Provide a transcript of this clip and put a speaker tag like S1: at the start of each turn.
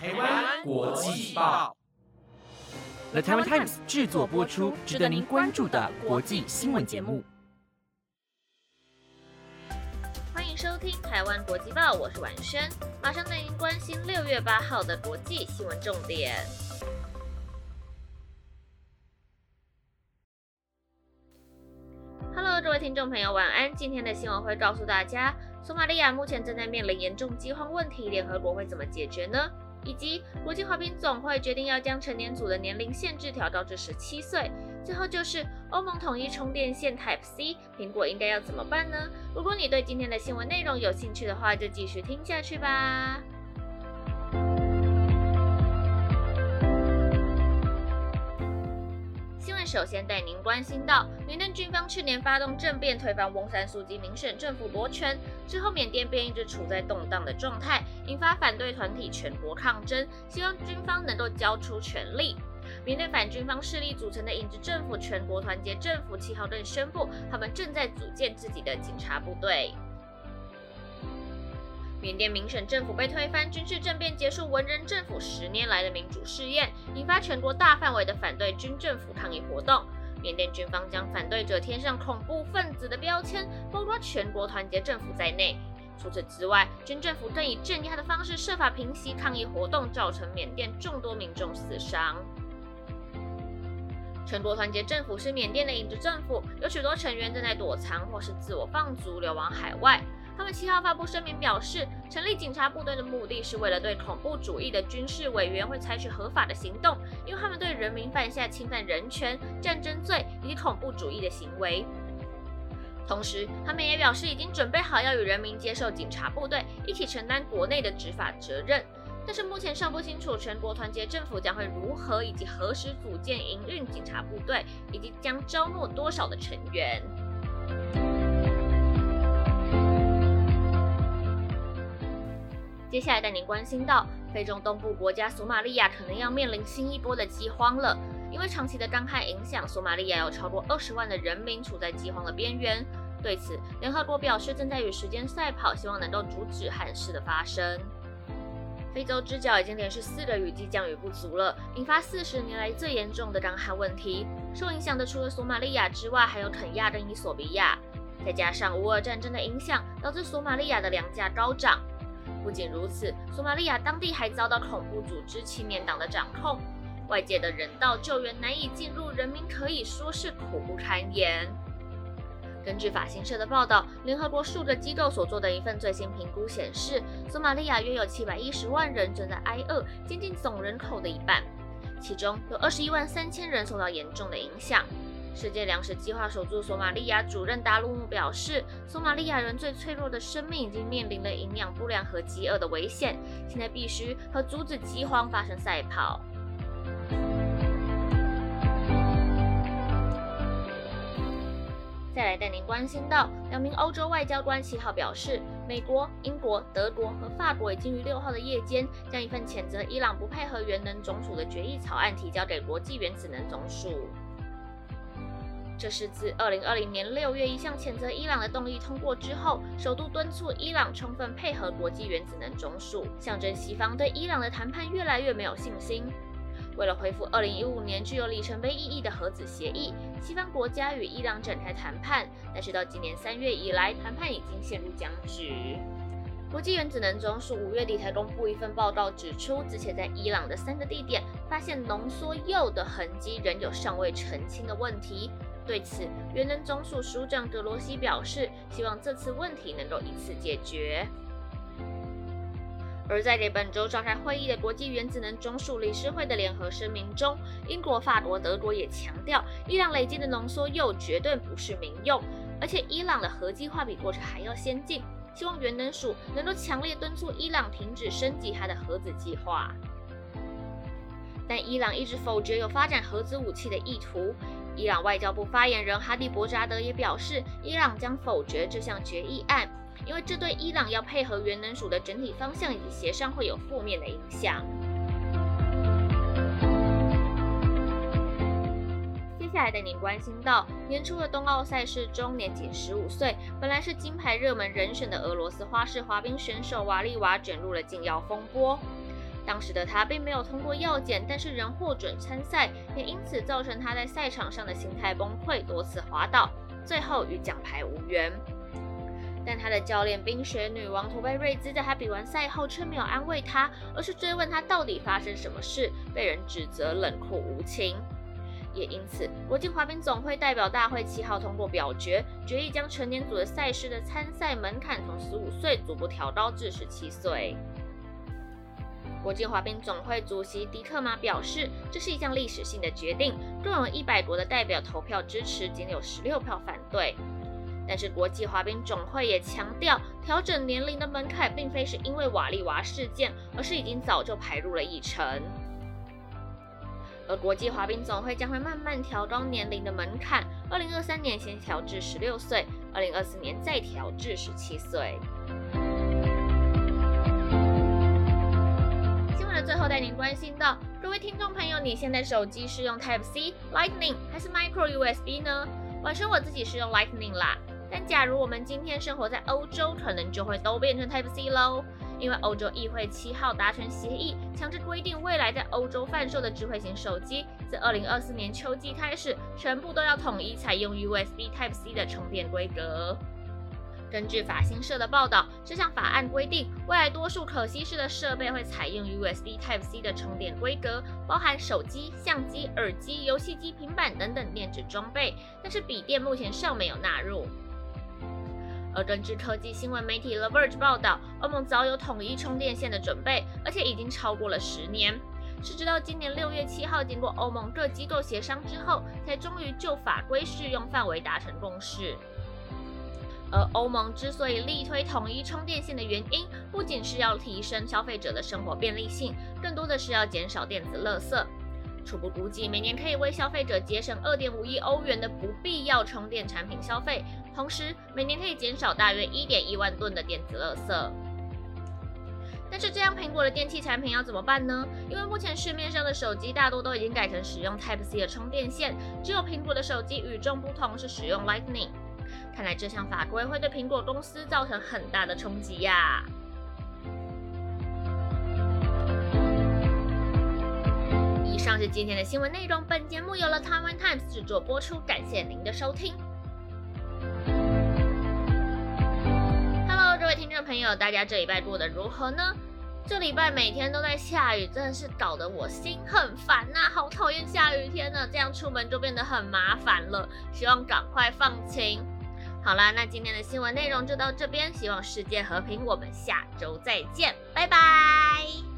S1: 台湾国际报
S2: ，The Taiwan Times 制作播出，值得您关注的国际新闻节目。
S3: 欢迎收听台湾国际报，我是婉萱，马上带您关心六月八号的国际新闻重点。Hello，各位听众朋友，晚安。今天的新闻会告诉大家，索马利亚目前正在面临严重饥荒问题，联合国会怎么解决呢？以及国际滑冰总会决定要将成年组的年龄限制调到至十七岁。最后就是欧盟统一充电线 Type C，苹果应该要怎么办呢？如果你对今天的新闻内容有兴趣的话，就继续听下去吧。新闻首先带您关心到，缅甸军方去年发动政变推翻翁山苏姬民选政府夺权之后，缅甸便一直处在动荡的状态，引发反对团体全国抗争，希望军方能够交出权力。缅甸反军方势力组成的影子政府全国团结政府七号更宣布，他们正在组建自己的警察部队。缅甸民选政府被推翻，军事政变结束，文人政府十年来的民主试验，引发全国大范围的反对军政府抗议活动。缅甸军方将反对者贴上恐怖分子的标签，包括全国团结政府在内。除此之外，军政府更以镇压的方式设法平息抗议活动，造成缅甸众多民众死伤。全国团结政府是缅甸的影子政府，有许多成员正在躲藏或是自我放逐，流亡海外。他们七号发布声明表示，成立警察部队的目的是为了对恐怖主义的军事委员会采取合法的行动，因为他们对人民犯下侵犯人权、战争罪以及恐怖主义的行为。同时，他们也表示已经准备好要与人民接受警察部队，一起承担国内的执法责任。但是目前尚不清楚全国团结政府将会如何以及何时组建营运警察部队，以及将招募多少的成员。接下来带您关心到，非洲东部国家索马利亚可能要面临新一波的饥荒了。因为长期的干旱影响，索马利亚有超过二十万的人民处在饥荒的边缘。对此，联合国表示正在与时间赛跑，希望能够阻止旱事的发生。非洲之角已经连续四个雨季降雨不足了，引发四十年来最严重的干旱问题。受影响的除了索马利亚之外，还有肯亚跟伊索比亚。再加上乌俄战争的影响，导致索马利亚的粮价高涨。不仅如此，索马利亚当地还遭到恐怖组织青年党的掌控，外界的人道救援难以进入，人民可以说是苦不堪言。根据法新社的报道，联合国数个机构所做的一份最新评估显示，索马利亚约有七百一十万人正在挨饿，接近总人口的一半，其中有二十一万三千人受到严重的影响。世界粮食计划守住索马利亚主任达鲁姆表示，索马利亚人最脆弱的生命已经面临了营养不良和饥饿的危险，现在必须和阻止饥荒发生赛跑。再来带您关心到，两名欧洲外交官七号表示，美国、英国、德国和法国已经于六号的夜间将一份谴责伊朗不配合原能总署的决议草案提交给国际原子能总署。这是自二零二零年六月一项谴责伊朗的动议通过之后，首度敦促伊朗充分配合国际原子能总署，象征西方对伊朗的谈判越来越没有信心。为了恢复二零一五年具有里程碑意义的核子协议，西方国家与伊朗展开谈判，但是到今年三月以来，谈判已经陷入僵局。国际原子能总署五月底才公布一份报告，指出之前在伊朗的三个地点发现浓缩铀的痕迹，仍有尚未澄清的问题。对此，原能总署署长格罗西表示，希望这次问题能够一次解决。而在给本周召开会议的国际原子能总署理事会的联合声明中，英国、法国、德国也强调，伊朗累积的浓缩铀绝对不是民用，而且伊朗的核计划比过去还要先进，希望原能署能够强烈敦促伊朗停止升级它的核子计划。但伊朗一直否决有发展核子武器的意图。伊朗外交部发言人哈蒂伯扎德也表示，伊朗将否决这项决议案，因为这对伊朗要配合原能署的整体方向以及协商会有负面的影响。接下来带您关心到年初的冬奥赛事中，年仅十五岁，本来是金牌热门人选的俄罗斯花式滑冰选手瓦利娃卷入了禁药风波。当时的他并没有通过药检，但是仍获准参赛，也因此造成他在赛场上的心态崩溃，多次滑倒，最后与奖牌无缘。但他的教练冰雪女王图贝瑞兹在他比完赛后却没有安慰他，而是追问他到底发生什么事，被人指责冷酷无情。也因此，国际滑冰总会代表大会七号通过表决，决议将成年组的赛事的参赛门槛从十五岁逐步调高至十七岁。国际滑冰总会主席迪特马表示，这是一项历史性的决定，共有一百国的代表投票支持，仅有十六票反对。但是国际滑冰总会也强调，调整年龄的门槛并非是因为瓦利娃事件，而是已经早就排入了议程。而国际滑冰总会将会慢慢调高年龄的门槛，二零二三年先调至十六岁，二零二四年再调至十七岁。新闻的最后带您关心到，各位听众朋友，你现在手机是用 Type C、Lightning 还是 Micro USB 呢？本身我自己是用 Lightning 啦。但假如我们今天生活在欧洲，可能就会都变成 Type C 喽。因为欧洲议会七号达成协议，强制规定未来在欧洲贩售的智慧型手机，自二零二四年秋季开始，全部都要统一采用 USB Type C 的充电规格。根据法新社的报道，这项法案规定，未来多数可吸式的设备会采用 USB Type C 的充电规格，包含手机、相机、耳机、游戏机、平板等等电子装备，但是笔电目前尚没有纳入。而根据科技新闻媒体 The Verge 报道，欧盟早有统一充电线的准备，而且已经超过了十年。是直到今年六月七号，经过欧盟各机构协商之后，才终于就法规适用范围达成共识。而欧盟之所以力推统一充电线的原因，不仅是要提升消费者的生活便利性，更多的是要减少电子垃圾。初步估计，每年可以为消费者节省二点五亿欧元的不必要充电产品消费，同时每年可以减少大约一点一万吨的电子垃圾。但是这样苹果的电器产品要怎么办呢？因为目前市面上的手机大多都已经改成使用 Type C 的充电线，只有苹果的手机与众不同，是使用 Lightning。看来这项法规会对苹果公司造成很大的冲击呀。以上是今天的新闻内容。本节目由了 Taiwan Times 制作播出，感谢您的收听。朋友，大家这礼拜过得如何呢？这礼拜每天都在下雨，真的是搞得我心很烦呐，好讨厌下雨天呢，这样出门就变得很麻烦了。希望赶快放晴。好啦，那今天的新闻内容就到这边，希望世界和平，我们下周再见，拜拜。